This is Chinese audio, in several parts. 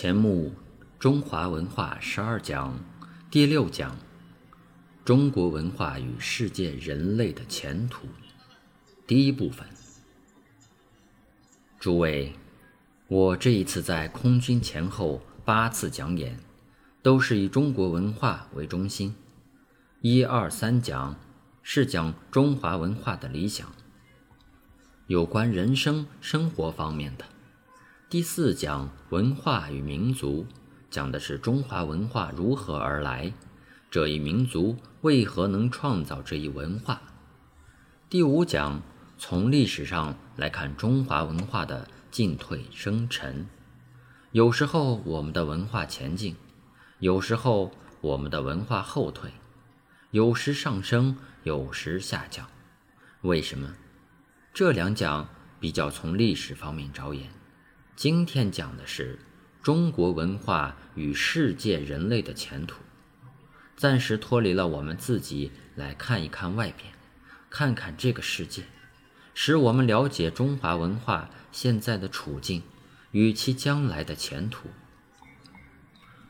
前目中华文化十二讲第六讲：中国文化与世界人类的前途。第一部分。诸位，我这一次在空军前后八次讲演，都是以中国文化为中心。一二三讲是讲中华文化的理想，有关人生生活方面的。第四讲文化与民族，讲的是中华文化如何而来，这一民族为何能创造这一文化。第五讲从历史上来看中华文化的进退升沉，有时候我们的文化前进，有时候我们的文化后退，有时上升，有时下降。为什么？这两讲比较从历史方面着眼。今天讲的是中国文化与世界人类的前途，暂时脱离了我们自己来看一看外边，看看这个世界，使我们了解中华文化现在的处境与其将来的前途。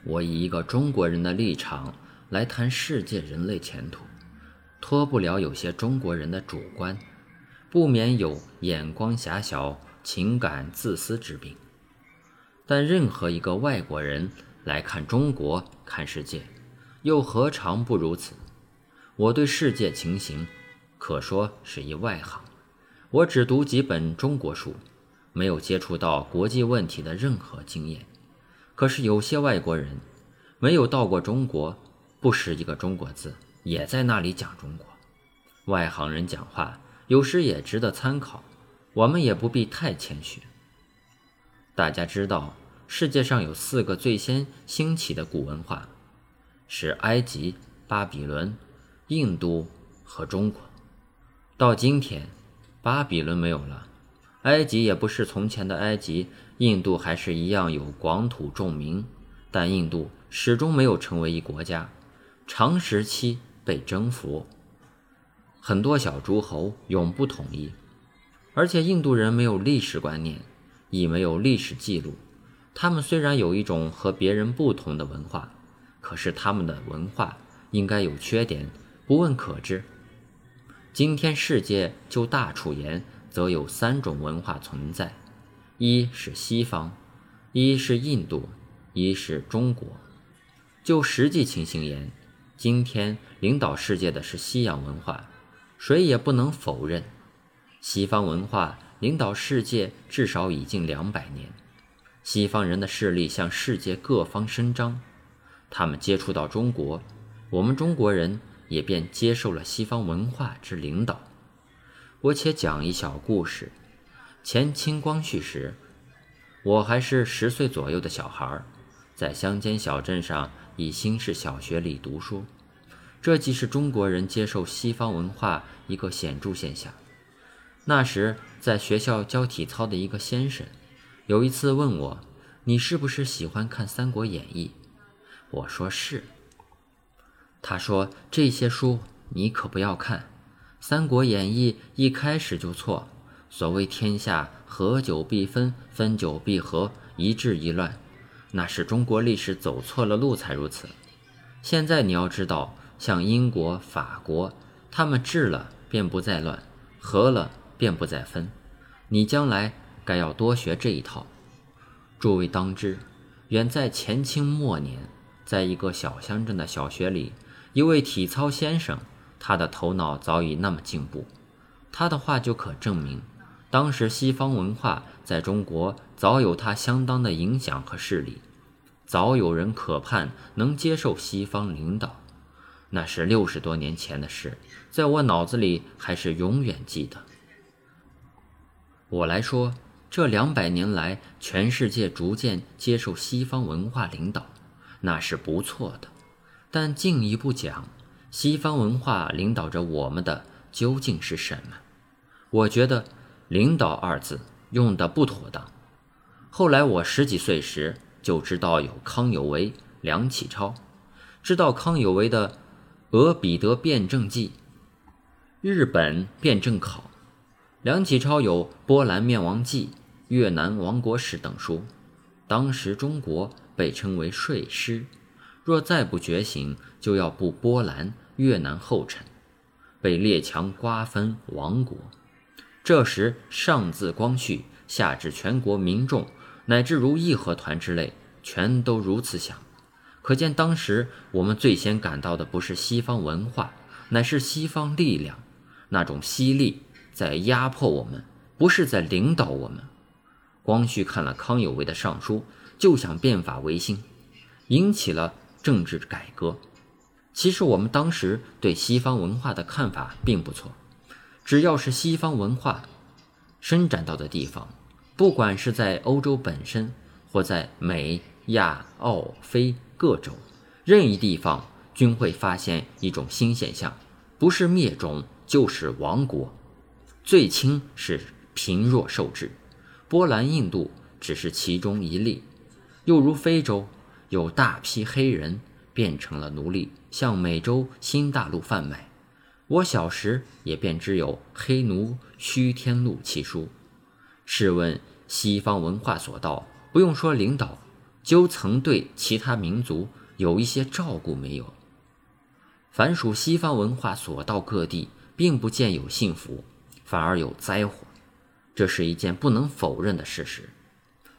我以一个中国人的立场来谈世界人类前途，脱不了有些中国人的主观，不免有眼光狭小。情感自私之病，但任何一个外国人来看中国、看世界，又何尝不如此？我对世界情形可说是一外行，我只读几本中国书，没有接触到国际问题的任何经验。可是有些外国人没有到过中国，不识一个中国字，也在那里讲中国。外行人讲话有时也值得参考。我们也不必太谦虚。大家知道，世界上有四个最先兴起的古文化，是埃及、巴比伦、印度和中国。到今天，巴比伦没有了，埃及也不是从前的埃及，印度还是一样有广土重民，但印度始终没有成为一国家，长时期被征服，很多小诸侯永不统一。而且印度人没有历史观念，亦没有历史记录。他们虽然有一种和别人不同的文化，可是他们的文化应该有缺点，不问可知。今天世界就大处言，则有三种文化存在：一是西方，一是印度，一是中国。就实际情形言，今天领导世界的是西洋文化，谁也不能否认。西方文化领导世界至少已近两百年，西方人的势力向世界各方伸张，他们接触到中国，我们中国人也便接受了西方文化之领导。我且讲一小故事：前清光绪时，我还是十岁左右的小孩，在乡间小镇上以新式小学里读书，这即是中国人接受西方文化一个显著现象。那时在学校教体操的一个先生，有一次问我：“你是不是喜欢看《三国演义》？”我说是。他说：“这些书你可不要看，《三国演义》一开始就错。所谓天下合久必分，分久必合，一治一乱，那是中国历史走错了路才如此。现在你要知道，像英国、法国，他们治了便不再乱，和了。”便不再分，你将来该要多学这一套。诸位当知，远在前清末年，在一个小乡镇的小学里，一位体操先生，他的头脑早已那么进步。他的话就可证明，当时西方文化在中国早有他相当的影响和势力，早有人可盼能接受西方领导。那是六十多年前的事，在我脑子里还是永远记得。我来说，这两百年来，全世界逐渐接受西方文化领导，那是不错的。但进一步讲，西方文化领导着我们的究竟是什么？我觉得“领导”二字用的不妥当。后来我十几岁时就知道有康有为、梁启超，知道康有为的《俄彼得辩证记》，日本辩证考。梁启超有《波兰灭亡记》《越南亡国史》等书，当时中国被称为睡狮，若再不觉醒，就要步波兰、越南后尘，被列强瓜分亡国。这时，上自光绪，下至全国民众，乃至如义和团之类，全都如此想。可见当时我们最先感到的不是西方文化，乃是西方力量，那种犀利在压迫我们，不是在领导我们。光绪看了康有为的上书，就想变法维新，引起了政治改革。其实我们当时对西方文化的看法并不错，只要是西方文化伸展到的地方，不管是在欧洲本身，或在美、亚、澳、非各州，任意地方均会发现一种新现象，不是灭种就是亡国，最轻是贫弱受制。波兰、印度只是其中一例，又如非洲有大批黑人变成了奴隶，向美洲新大陆贩卖。我小时也便知有《黑奴虚天录》其书。试问西方文化所到，不用说领导，就曾对其他民族有一些照顾没有？凡属西方文化所到各地，并不见有幸福，反而有灾祸。这是一件不能否认的事实。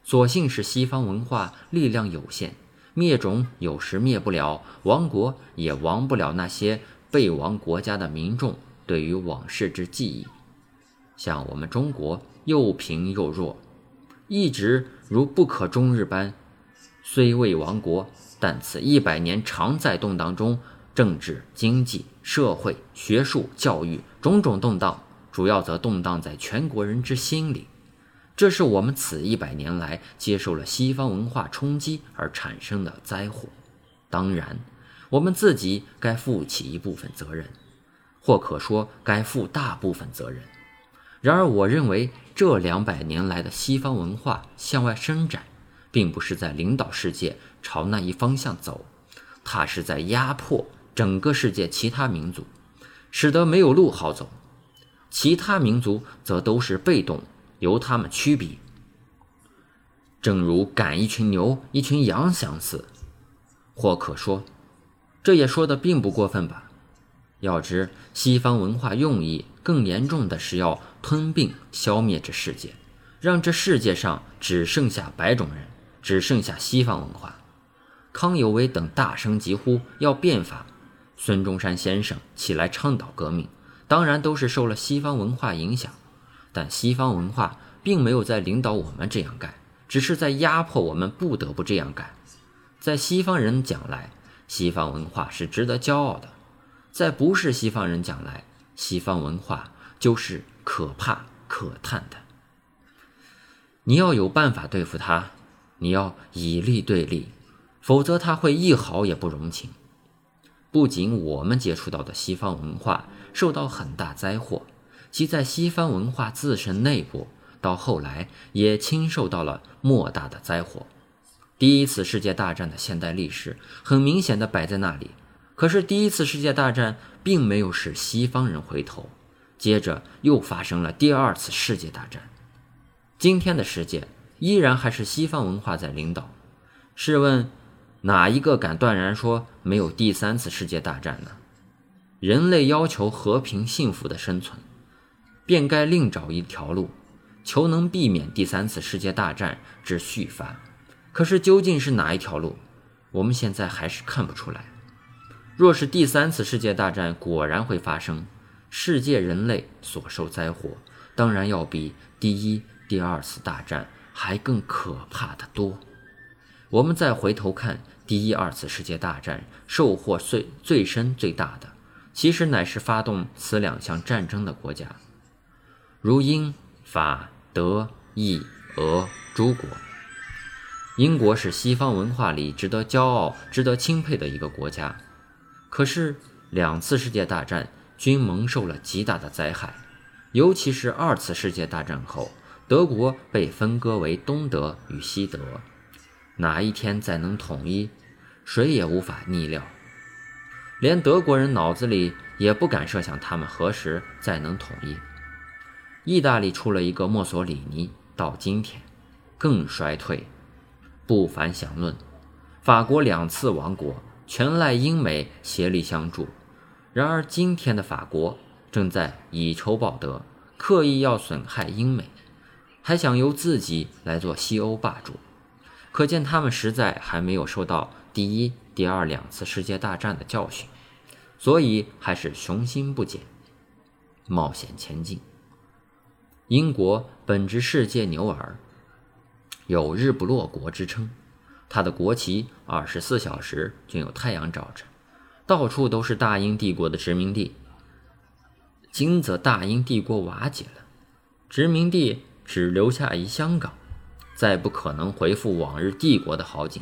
所幸是西方文化力量有限，灭种有时灭不了，亡国也亡不了那些被亡国家的民众对于往事之记忆。像我们中国又贫又弱，一直如不可终日般，虽未亡国，但此一百年常在动荡中，政治、经济、社会、学术、教育种种动荡。主要则动荡在全国人之心里，这是我们此一百年来接受了西方文化冲击而产生的灾祸。当然，我们自己该负起一部分责任，或可说该负大部分责任。然而，我认为这两百年来的西方文化向外伸展，并不是在领导世界朝那一方向走，它是在压迫整个世界其他民族，使得没有路好走。其他民族则都是被动，由他们驱逼，正如赶一群牛、一群羊相似。或可说，这也说的并不过分吧？要知西方文化用意更严重的是要吞并、消灭这世界，让这世界上只剩下白种人，只剩下西方文化。康有为等大声疾呼要变法，孙中山先生起来倡导革命。当然都是受了西方文化影响，但西方文化并没有在领导我们这样干，只是在压迫我们不得不这样干。在西方人讲来，西方文化是值得骄傲的；在不是西方人讲来，西方文化就是可怕可叹的。你要有办法对付他，你要以利对利，否则他会一毫也不容情。不仅我们接触到的西方文化受到很大灾祸，其在西方文化自身内部，到后来也亲受到了莫大的灾祸。第一次世界大战的现代历史很明显的摆在那里，可是第一次世界大战并没有使西方人回头，接着又发生了第二次世界大战。今天的世界依然还是西方文化在领导。试问？哪一个敢断然说没有第三次世界大战呢？人类要求和平幸福的生存，便该另找一条路，求能避免第三次世界大战之续发。可是究竟是哪一条路，我们现在还是看不出来。若是第三次世界大战果然会发生，世界人类所受灾祸，当然要比第一、第二次大战还更可怕的多。我们再回头看第一、二次世界大战，受祸最最深、最大的，其实乃是发动此两项战争的国家，如英、法、德、意、俄诸国。英国是西方文化里值得骄傲、值得钦佩的一个国家，可是两次世界大战均蒙受了极大的灾害，尤其是二次世界大战后，德国被分割为东德与西德。哪一天再能统一，谁也无法逆料，连德国人脑子里也不敢设想他们何时再能统一。意大利出了一个墨索里尼，到今天更衰退，不凡详论。法国两次亡国，全赖英美协力相助。然而今天的法国正在以仇报德，刻意要损害英美，还想由自己来做西欧霸主。可见他们实在还没有受到第一、第二两次世界大战的教训，所以还是雄心不减，冒险前进。英国本值世界牛耳，有“日不落国”之称。它的国旗二十四小时均有太阳照着，到处都是大英帝国的殖民地。今则大英帝国瓦解了，殖民地只留下一香港，再不可能恢复往日帝国的好景。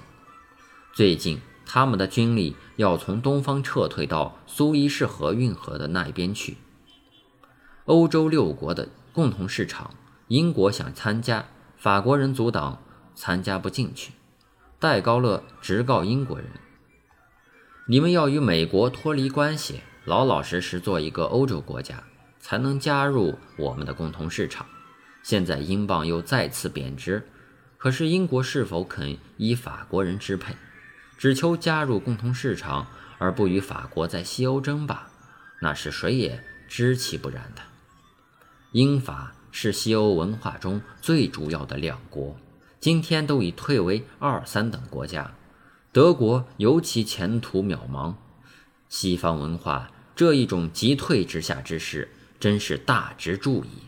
最近，他们的军力要从东方撤退到苏伊士河运河的那一边去。欧洲六国的共同市场，英国想参加，法国人阻挡，参加不进去。戴高乐直告英国人：“你们要与美国脱离关系，老老实实做一个欧洲国家，才能加入我们的共同市场。现在英镑又再次贬值，可是英国是否肯依法国人支配，只求加入共同市场，而不与法国在西欧争霸？那是谁也知其不然的。英法是西欧文化中最主要的两国。”今天都已退为二三等国家，德国尤其前途渺茫。西方文化这一种急退之下之势，真是大值注意。